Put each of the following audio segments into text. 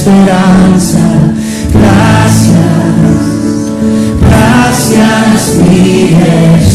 esperanza. Gracias, gracias mi Jesús.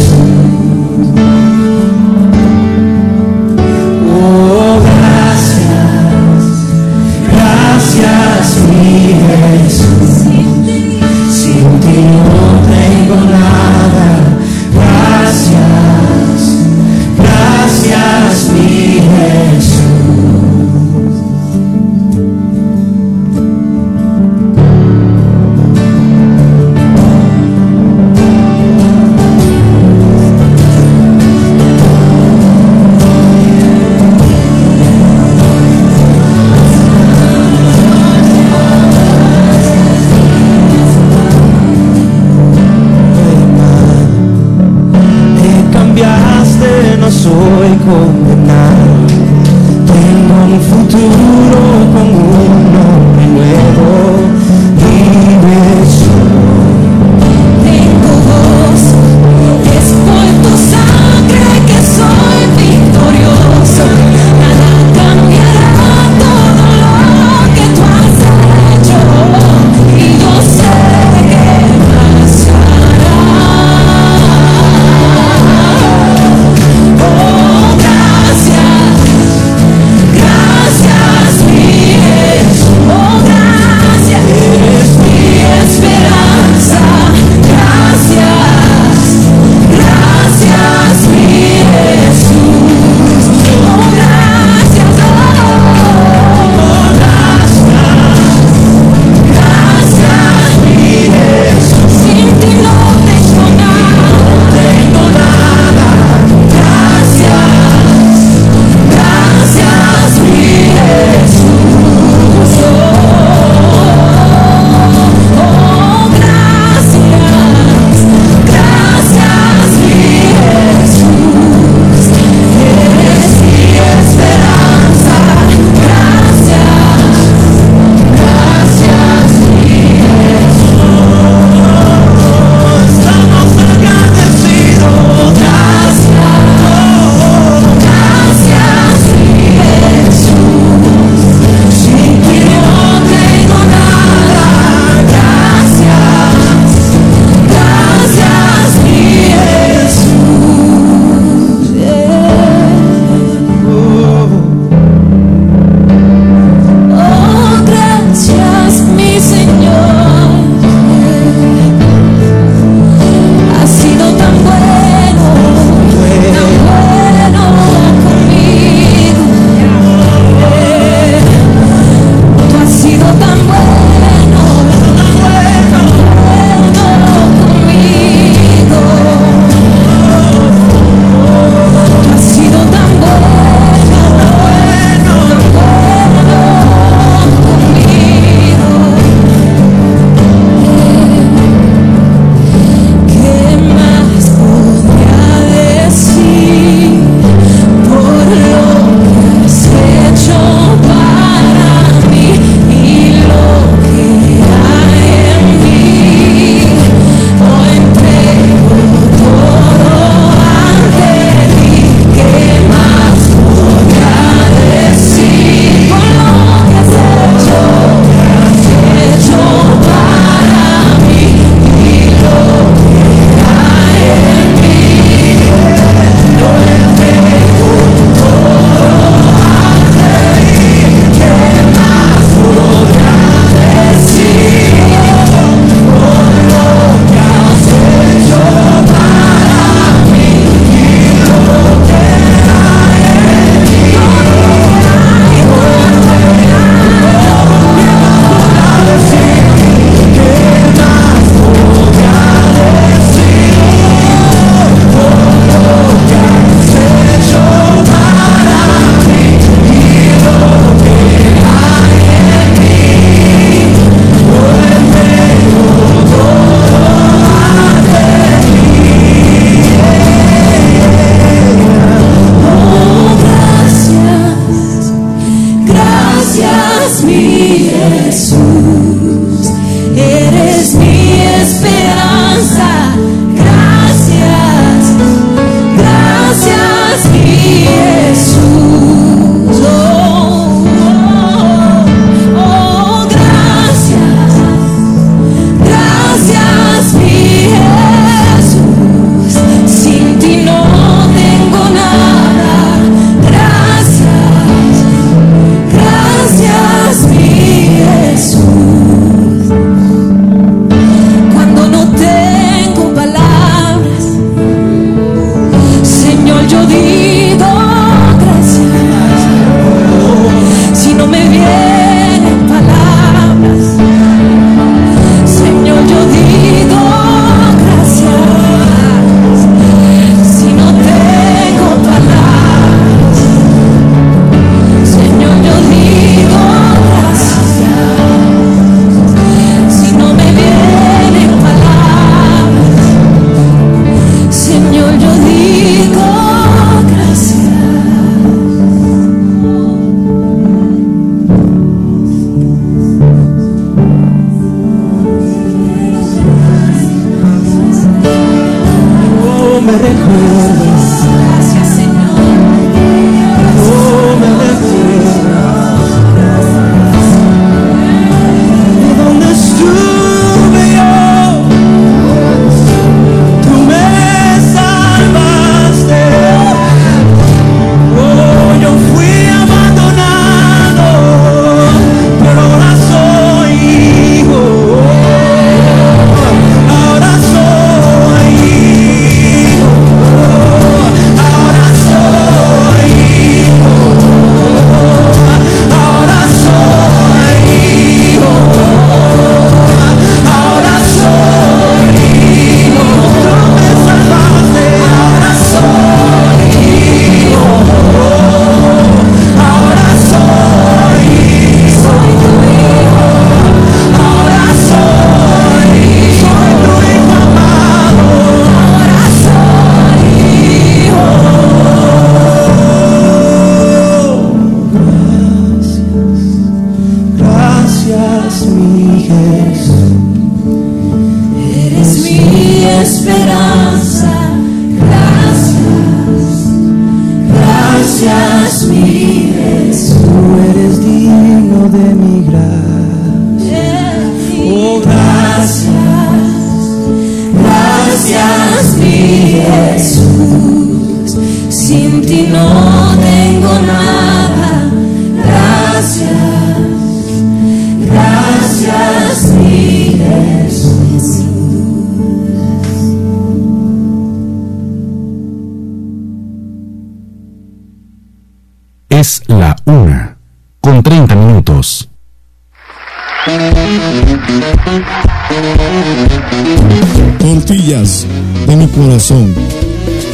Tortillas de mi corazón.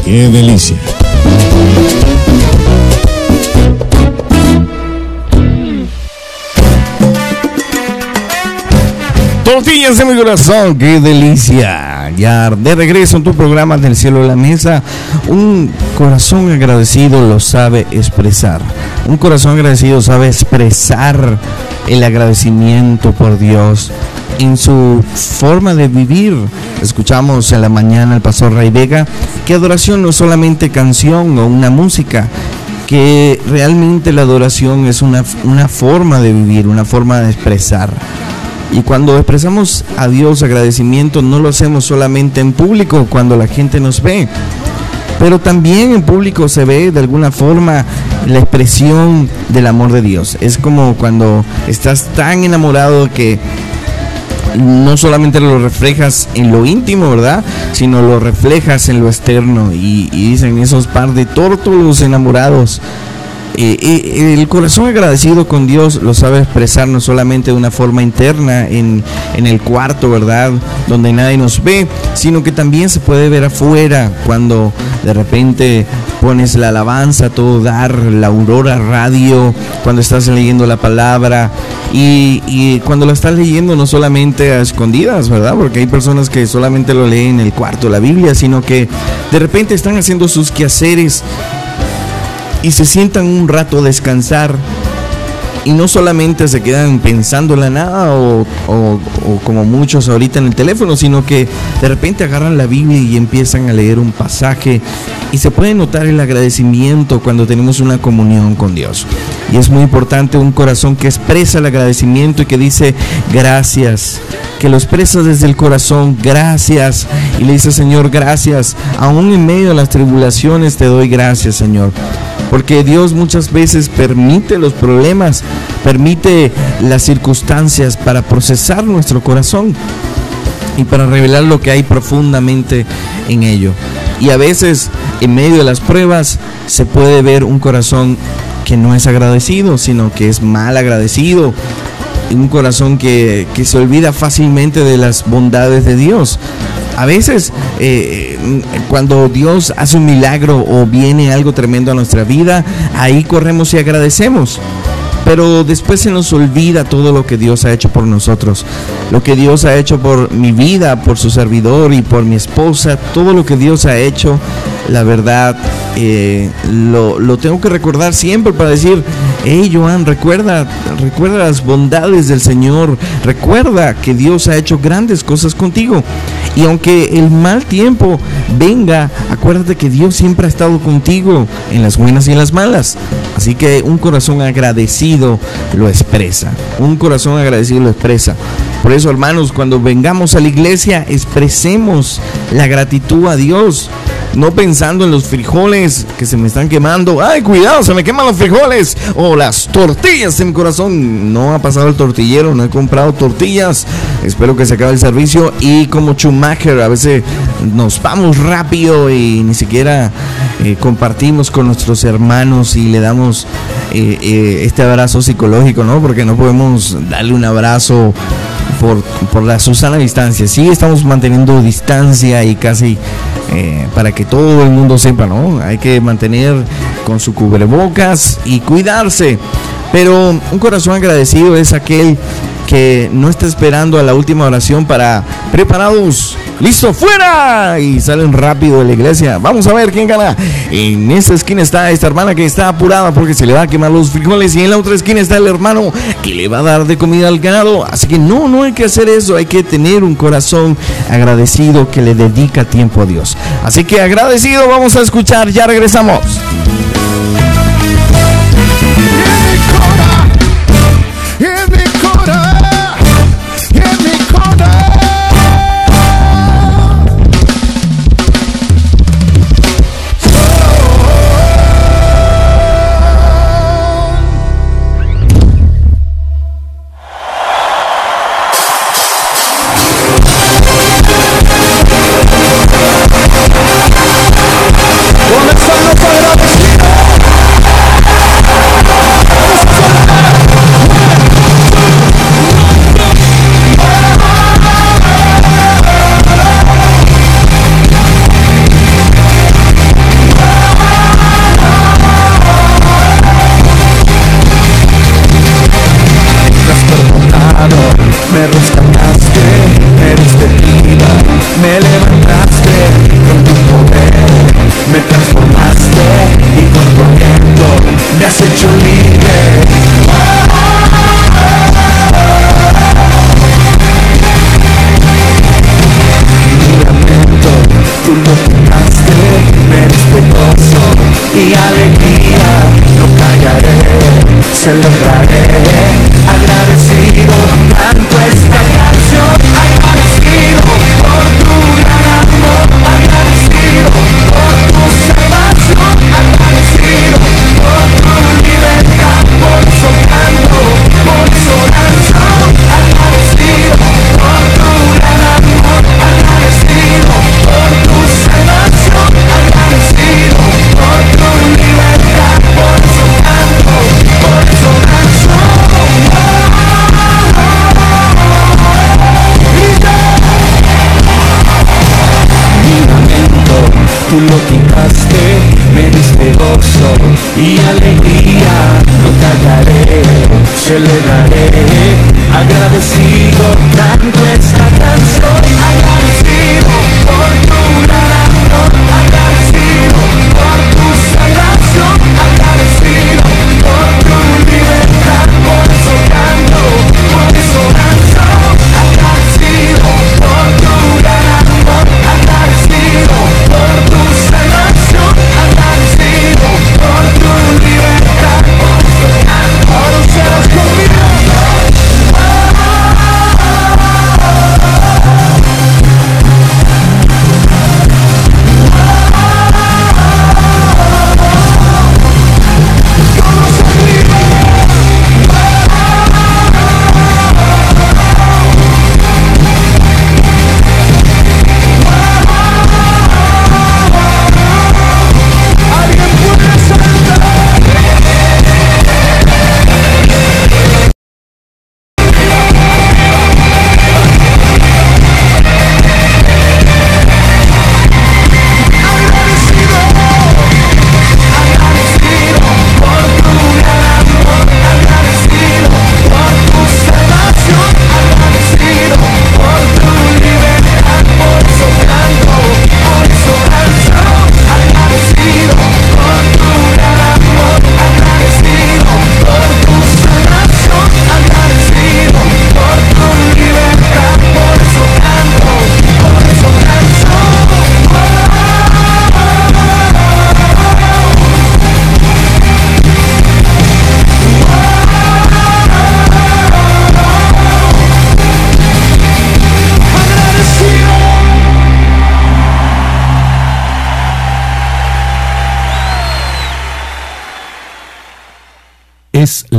¡Qué delicia! Tortillas de mi corazón, qué delicia. Ya de regreso en tu programa del cielo de la mesa, un corazón agradecido lo sabe expresar. Un corazón agradecido sabe expresar el agradecimiento por Dios en su forma de vivir. Escuchamos en la mañana al pastor Ray Vega que adoración no es solamente canción o una música, que realmente la adoración es una, una forma de vivir, una forma de expresar. Y cuando expresamos a Dios agradecimiento, no lo hacemos solamente en público, cuando la gente nos ve, pero también en público se ve de alguna forma la expresión del amor de Dios. Es como cuando estás tan enamorado que no solamente lo reflejas en lo íntimo, ¿verdad? Sino lo reflejas en lo externo. Y, y dicen esos par de tórtolos enamorados el corazón agradecido con Dios lo sabe expresar no solamente de una forma interna en, en, el cuarto, ¿verdad? Donde nadie nos ve, sino que también se puede ver afuera cuando de repente pones la alabanza, todo dar, la aurora radio, cuando estás leyendo la palabra y, y cuando la estás leyendo no solamente a escondidas, ¿verdad? Porque hay personas que solamente lo leen en el cuarto, la Biblia, sino que de repente están haciendo sus quehaceres y se sientan un rato a descansar y no solamente se quedan pensando en la nada o, o, o, como muchos ahorita en el teléfono, sino que de repente agarran la Biblia y empiezan a leer un pasaje y se puede notar el agradecimiento cuando tenemos una comunión con Dios. Y es muy importante un corazón que expresa el agradecimiento y que dice gracias, que lo expresa desde el corazón, gracias, y le dice Señor, gracias, aún en medio de las tribulaciones te doy gracias, Señor. Porque Dios muchas veces permite los problemas, permite las circunstancias para procesar nuestro corazón y para revelar lo que hay profundamente en ello. Y a veces en medio de las pruebas se puede ver un corazón que no es agradecido, sino que es mal agradecido. Un corazón que, que se olvida fácilmente de las bondades de Dios. A veces eh, cuando Dios hace un milagro o viene algo tremendo a nuestra vida, ahí corremos y agradecemos. Pero después se nos olvida todo lo que Dios ha hecho por nosotros, lo que Dios ha hecho por mi vida, por su servidor y por mi esposa, todo lo que Dios ha hecho, la verdad, eh, lo, lo, tengo que recordar siempre para decir, hey Joan, recuerda, recuerda las bondades del Señor, recuerda que Dios ha hecho grandes cosas contigo. Y aunque el mal tiempo venga, acuérdate que Dios siempre ha estado contigo en las buenas y en las malas. Así que un corazón agradecido lo expresa. Un corazón agradecido lo expresa. Por eso, hermanos, cuando vengamos a la iglesia, expresemos la gratitud a Dios. No pensando en los frijoles que se me están quemando. ¡Ay, cuidado! Se me queman los frijoles. O las tortillas en mi corazón. No ha pasado el tortillero, no he comprado tortillas. Espero que se acabe el servicio. Y como Schumacher, a veces nos vamos rápido y ni siquiera eh, compartimos con nuestros hermanos y le damos eh, eh, este abrazo psicológico, ¿no? Porque no podemos darle un abrazo por, por la Susana distancia. Sí, estamos manteniendo distancia y casi eh, para que todo el mundo sepa, ¿no? Hay que mantener con su cubrebocas y cuidarse. Pero un corazón agradecido es aquel que no está esperando a la última oración para preparados, listo, fuera y salen rápido de la iglesia. Vamos a ver quién gana. En esta esquina está esta hermana que está apurada porque se le va a quemar los frijoles y en la otra esquina está el hermano que le va a dar de comida al ganado. Así que no, no hay que hacer eso, hay que tener un corazón agradecido que le dedica tiempo a Dios. Así que agradecido, vamos a escuchar, ya regresamos.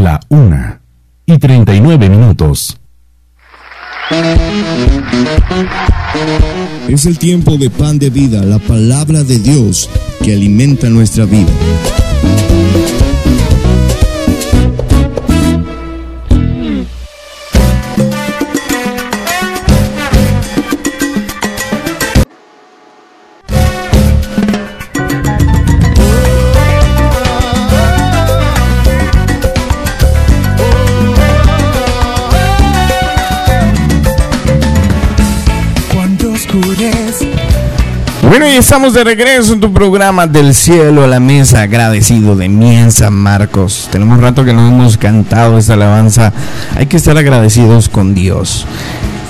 La una y 39 minutos. Es el tiempo de pan de vida, la palabra de Dios que alimenta nuestra vida. Estamos de regreso en tu programa del cielo a la mesa, agradecido de mí en San Marcos. Tenemos un rato que no hemos cantado esta alabanza. Hay que estar agradecidos con Dios.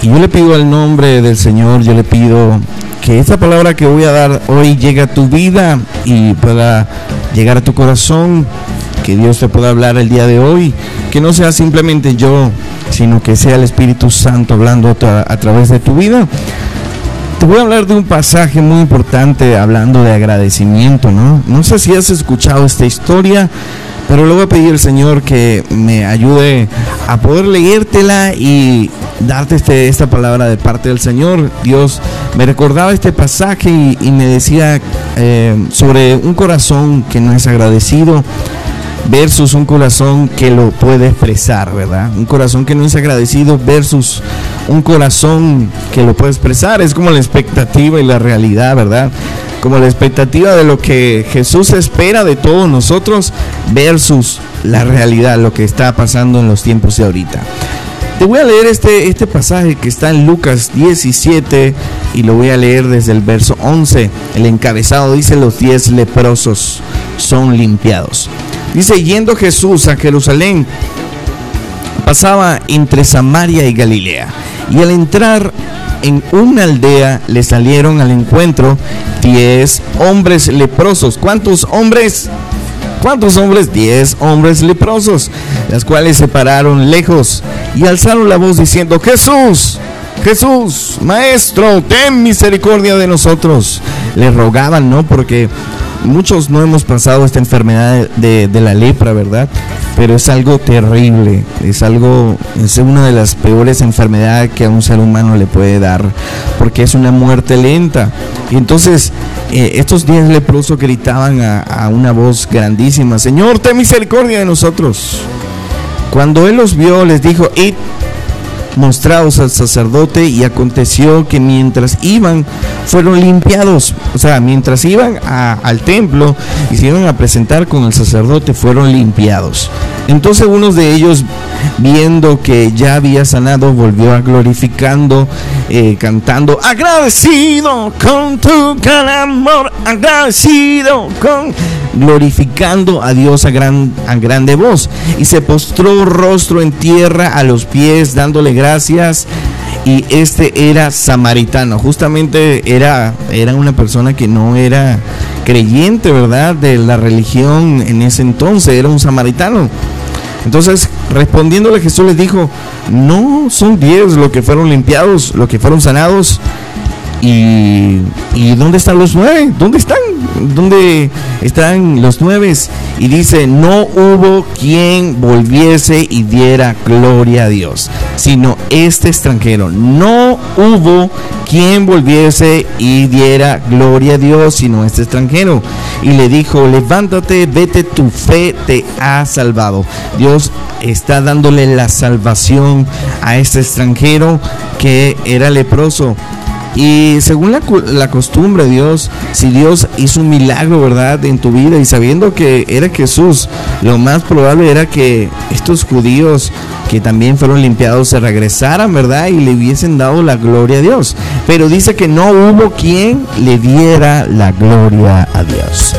Y yo le pido al nombre del Señor, yo le pido que esta palabra que voy a dar hoy llegue a tu vida y pueda llegar a tu corazón, que Dios te pueda hablar el día de hoy, que no sea simplemente yo, sino que sea el Espíritu Santo hablando a tra- a través de tu vida. Te voy a hablar de un pasaje muy importante hablando de agradecimiento, ¿no? No sé si has escuchado esta historia, pero le voy a pedir al Señor que me ayude a poder leértela y darte este, esta palabra de parte del Señor. Dios me recordaba este pasaje y, y me decía eh, sobre un corazón que no es agradecido versus un corazón que lo puede expresar, ¿verdad? Un corazón que no es agradecido versus un corazón que lo puede expresar. Es como la expectativa y la realidad, ¿verdad? Como la expectativa de lo que Jesús espera de todos nosotros versus la realidad, lo que está pasando en los tiempos de ahorita. Te voy a leer este, este pasaje que está en Lucas 17 y lo voy a leer desde el verso 11. El encabezado dice los 10 leprosos son limpiados. Dice, yendo Jesús a Jerusalén, pasaba entre Samaria y Galilea. Y al entrar en una aldea le salieron al encuentro 10 hombres leprosos. ¿Cuántos hombres? ¿Cuántos hombres? Diez hombres leprosos, las cuales se pararon lejos y alzaron la voz diciendo, Jesús, Jesús, Maestro, ten misericordia de nosotros. Le rogaban, ¿no? Porque muchos no hemos pasado esta enfermedad de, la lepra, ¿verdad? Pero es algo terrible, es algo, es una de las peores enfermedades que a un ser humano le puede dar, porque es una muerte lenta. Y entonces eh, estos diez leprosos gritaban a, a una voz grandísima, Señor, ten misericordia de nosotros. Cuando él los vio, les dijo, id mostrados al sacerdote y aconteció que mientras iban fueron limpiados, o sea, mientras iban al templo y se iban a presentar con el sacerdote fueron limpiados. Entonces uno de ellos, viendo que ya había sanado, volvió a glorificando, eh, cantando, agradecido con tu gran amor, agradecido con glorificando a Dios a, gran, a grande voz. Y se postró rostro en tierra a los pies, dándole gracias. Y este era samaritano, justamente era, era una persona que no era creyente, ¿verdad? De la religión en ese entonces, era un samaritano. Entonces, respondiéndole Jesús les dijo, no son diez los que fueron limpiados, los que fueron sanados. ¿Y, ¿Y dónde están los nueve? ¿Dónde están? ¿Dónde están los nueve? Y dice, no hubo quien volviese y diera gloria a Dios, sino este extranjero. No hubo quien volviese y diera gloria a Dios, sino este extranjero. Y le dijo, levántate, vete, tu fe te ha salvado. Dios está dándole la salvación a este extranjero que era leproso. Y según la, la costumbre Dios, si Dios hizo un milagro, ¿verdad?, en tu vida y sabiendo que era Jesús, lo más probable era que estos judíos que también fueron limpiados se regresaran, ¿verdad?, y le hubiesen dado la gloria a Dios. Pero dice que no hubo quien le diera la gloria a Dios.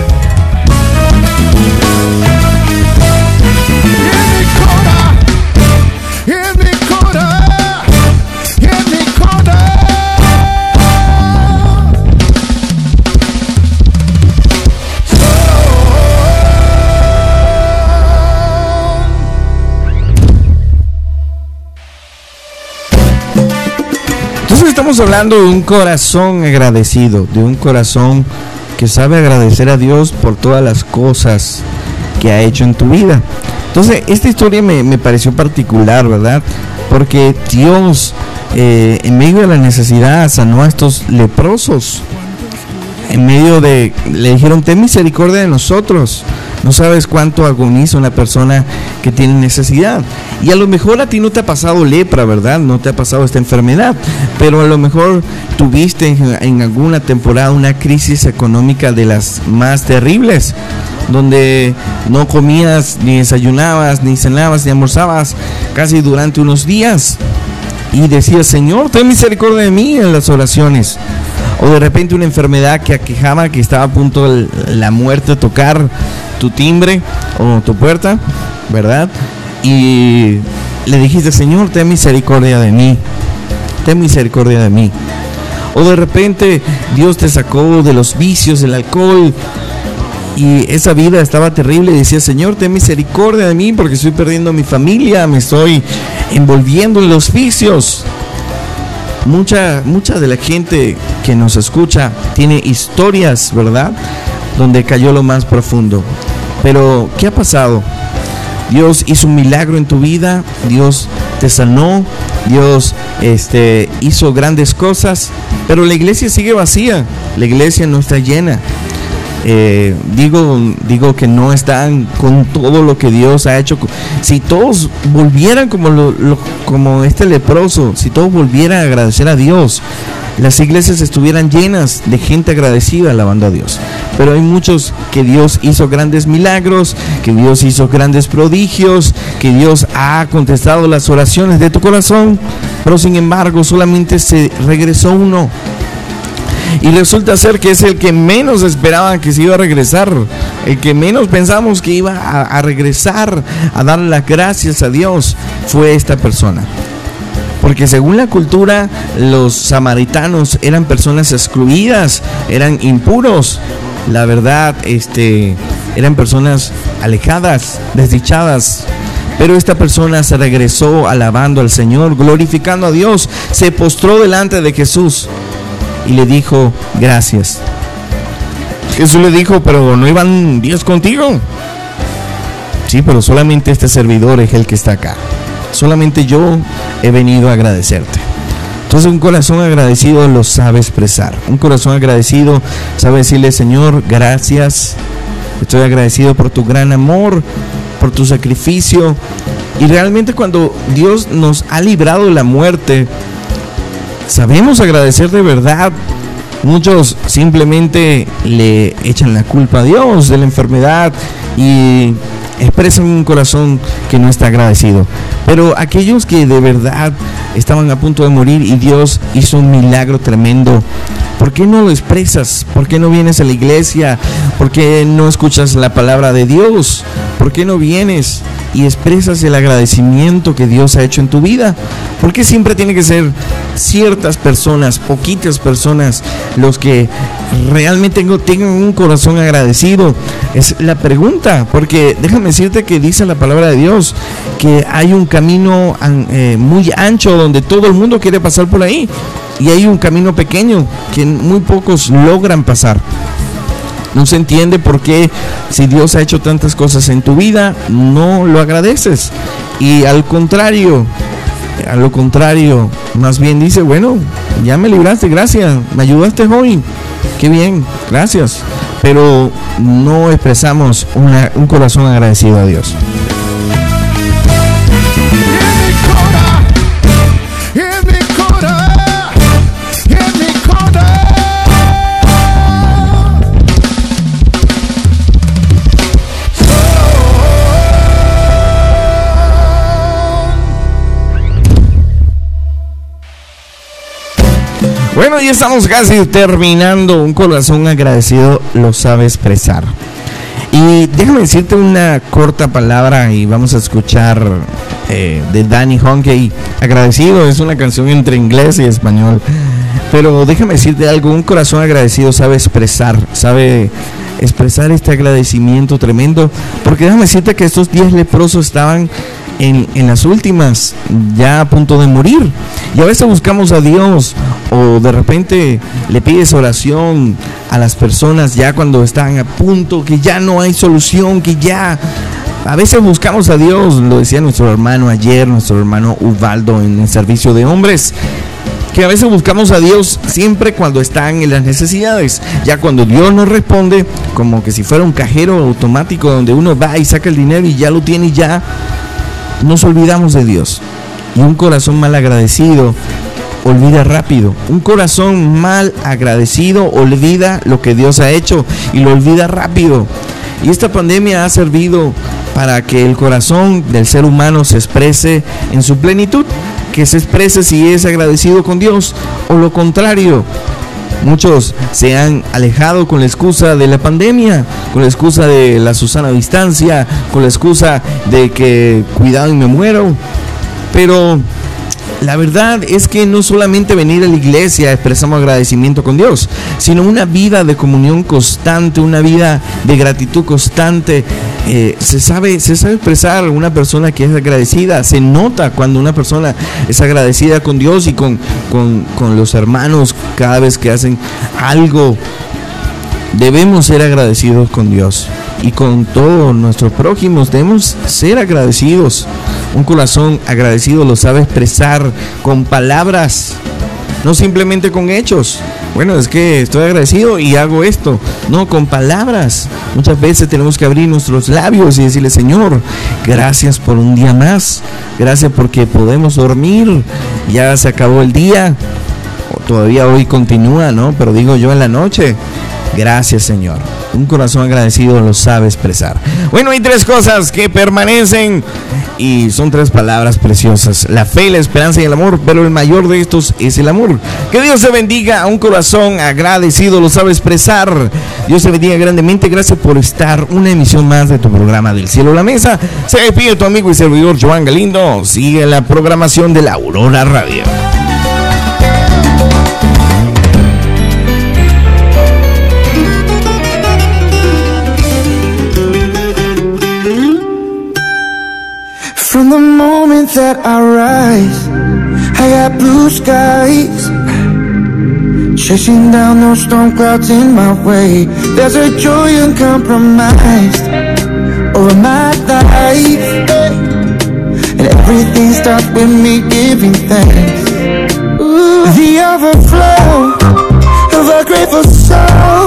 Estamos hablando de un corazón agradecido, de un corazón que sabe agradecer a Dios por todas las cosas que ha hecho en tu vida. Entonces esta historia me, me pareció particular, ¿verdad? Porque Dios eh, en medio de la necesidad sanó a estos leprosos. En medio de, le dijeron, ten misericordia de nosotros. No sabes cuánto agoniza una persona que tiene necesidad. Y a lo mejor a ti no te ha pasado lepra, ¿verdad? No te ha pasado esta enfermedad. Pero a lo mejor tuviste en, alguna temporada una crisis económica de las más terribles. Donde no comías, ni desayunabas, ni cenabas, ni almorzabas casi durante unos días. Y decías, Señor, ten misericordia de mí en las oraciones. O de repente una enfermedad que aquejaba, que estaba a punto de la muerte tocar tu timbre o tu puerta, ¿verdad? Y le dijiste, Señor, ten misericordia de mí. Ten misericordia de mí. O de repente Dios te sacó de los vicios, del alcohol, y esa vida estaba terrible y decía, Señor, ten misericordia de mí porque estoy perdiendo mi familia, me estoy envolviendo en los vicios. Mucha, mucha de la gente que nos escucha tiene historias, ¿verdad? Donde cayó lo más profundo. Pero, ¿qué ha pasado? Dios hizo un milagro en tu vida, Dios te sanó, Dios este, hizo grandes cosas, pero la iglesia sigue vacía, la iglesia no está llena. Eh, digo, digo que no están con todo lo que Dios ha hecho. Si todos volvieran como, como este leproso, si todos volvieran a agradecer a Dios, las iglesias estuvieran llenas de gente agradecida alabando a Dios. Pero hay muchos que Dios hizo grandes milagros, que Dios hizo grandes prodigios, que Dios ha contestado las oraciones de tu corazón, pero sin embargo solamente se regresó uno. Y resulta ser que es el que menos esperaban que se iba a regresar, el que menos pensamos que iba a, a regresar a dar las gracias a Dios, fue esta persona. Porque según la cultura, los samaritanos eran personas excluidas, eran impuros. La verdad, este, eran personas alejadas, desdichadas. Pero esta persona se regresó alabando al Señor, glorificando a Dios, se postró delante de Jesús y le dijo, gracias. Jesús le dijo, pero no iban Dios contigo. Sí, pero solamente este servidor es el que está acá. Solamente yo he venido a agradecerte. Entonces un corazón agradecido lo sabe expresar. Un corazón agradecido sabe decirle, Señor, gracias. Estoy agradecido por tu gran amor, por tu sacrificio. Y realmente cuando Dios nos ha librado de la muerte, sabemos agradecer de verdad. Muchos simplemente le echan la culpa a Dios de la enfermedad y expresan un corazón que no está agradecido. Pero aquellos que de verdad estaban a punto de morir y Dios hizo un milagro tremendo, ¿por qué no lo expresas? ¿Por qué no vienes a la iglesia? ¿Por qué no escuchas la palabra de Dios? ¿Por qué no vienes y expresas el agradecimiento que Dios ha hecho en tu vida? ¿Por qué siempre tiene que ser ciertas personas, poquitas personas, los que realmente tengan un corazón agradecido? Es la pregunta, porque déjame decirte que dice la palabra de Dios que hay un camino eh, muy ancho donde todo el mundo quiere pasar por ahí y hay un camino pequeño que muy pocos logran pasar. No se entiende por qué si Dios ha hecho tantas cosas en tu vida, no lo agradeces. Y al contrario, a lo contrario, más bien dice, bueno, ya me libraste, gracias, me ayudaste hoy, qué bien, gracias. Pero no expresamos un corazón agradecido a Dios. Ya estamos casi terminando. Un corazón agradecido lo sabe expresar. Y déjame decirte una corta palabra y vamos a escuchar eh, de Danny Honkey. Agradecido es una canción entre inglés y español. Pero déjame decirte algo, un corazón agradecido sabe expresar, sabe expresar este agradecimiento tremendo. Porque déjame decirte que estos 10 leprosos estaban en, las últimas, ya a punto de morir. Y a veces buscamos a Dios o de repente le pides oración a las personas ya cuando están a punto, que ya no hay solución, que ya... A veces buscamos a Dios, lo decía nuestro hermano ayer, nuestro hermano Ubaldo en el servicio de hombres, que a veces buscamos a Dios siempre cuando están en las necesidades. Ya cuando Dios nos responde, como que si fuera un cajero automático donde uno va y saca el dinero y ya lo tiene y ya, nos olvidamos de Dios. Y un corazón mal agradecido olvida rápido. Un corazón mal agradecido olvida lo que Dios ha hecho y lo olvida rápido. Y esta pandemia ha servido para que el corazón del ser humano se exprese en su plenitud, que se exprese si es agradecido con Dios o lo contrario. Muchos se han alejado con la excusa de la pandemia, con la excusa de la Susana distancia, con la excusa de que cuidado y me muero. Pero la verdad es que no solamente venir a la iglesia expresamos agradecimiento con Dios, sino una vida de comunión constante, una vida de gratitud constante. Eh, se, sabe, se sabe expresar una persona que es agradecida, se nota cuando una persona es agradecida con Dios y con, con, con los hermanos cada vez que hacen algo. Debemos ser agradecidos con Dios y con todos nuestros prójimos. Debemos ser agradecidos. Un corazón agradecido lo sabe expresar con palabras, no simplemente con hechos. Bueno, es que estoy agradecido y hago esto. No, con palabras. Muchas veces tenemos que abrir nuestros labios y decirle, Señor, gracias por un día más. Gracias porque podemos dormir. Ya se acabó el día. Todavía hoy continúa, ¿no? Pero digo yo en la noche. Gracias, Señor. Un corazón agradecido lo sabe expresar. Bueno, hay tres cosas que permanecen y son tres palabras preciosas. La fe, la esperanza y el amor, pero el mayor de estos es el amor. Que Dios te bendiga a un corazón agradecido, lo sabe expresar. Dios te bendiga grandemente. Gracias por estar una emisión más de tu programa del cielo a la mesa. Se despide tu amigo y servidor Joan Galindo. Sigue la programación de la Aurora Radio. That I rise, I got blue skies. Chasing down those storm clouds in my way. There's a joy uncompromised over my life. And everything starts with me giving thanks. Ooh, the overflow of a grateful soul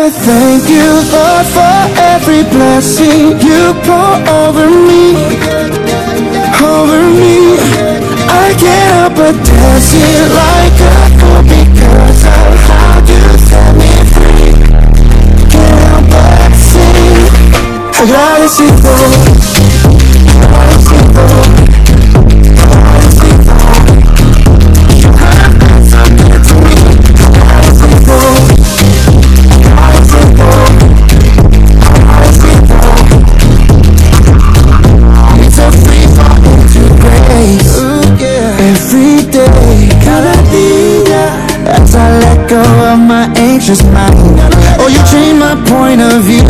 but thank you, Lord, for every blessing you pour over me, over me. I can't help but dance it like a fool because of how you set me free. Can't help but sing. Agradecido. Anxious mind Oh, you changed my point of view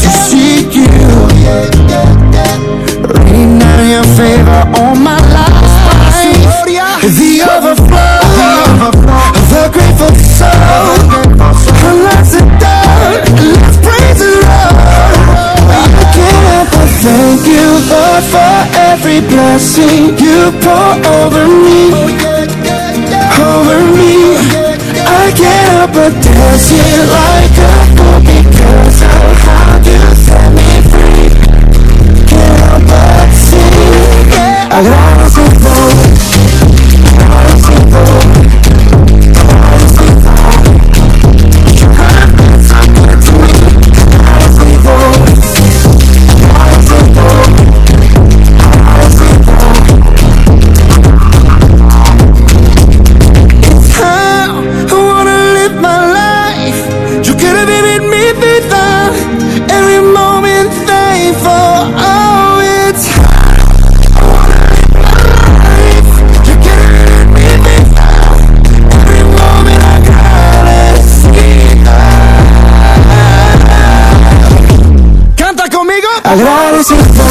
To seek you. Raining down your favor on my life The overflow a grateful soul. The door Let's praise the Lord. I can't help but thank you, Lord, for every blessing you pour over me, over me but dancing like a book because I Always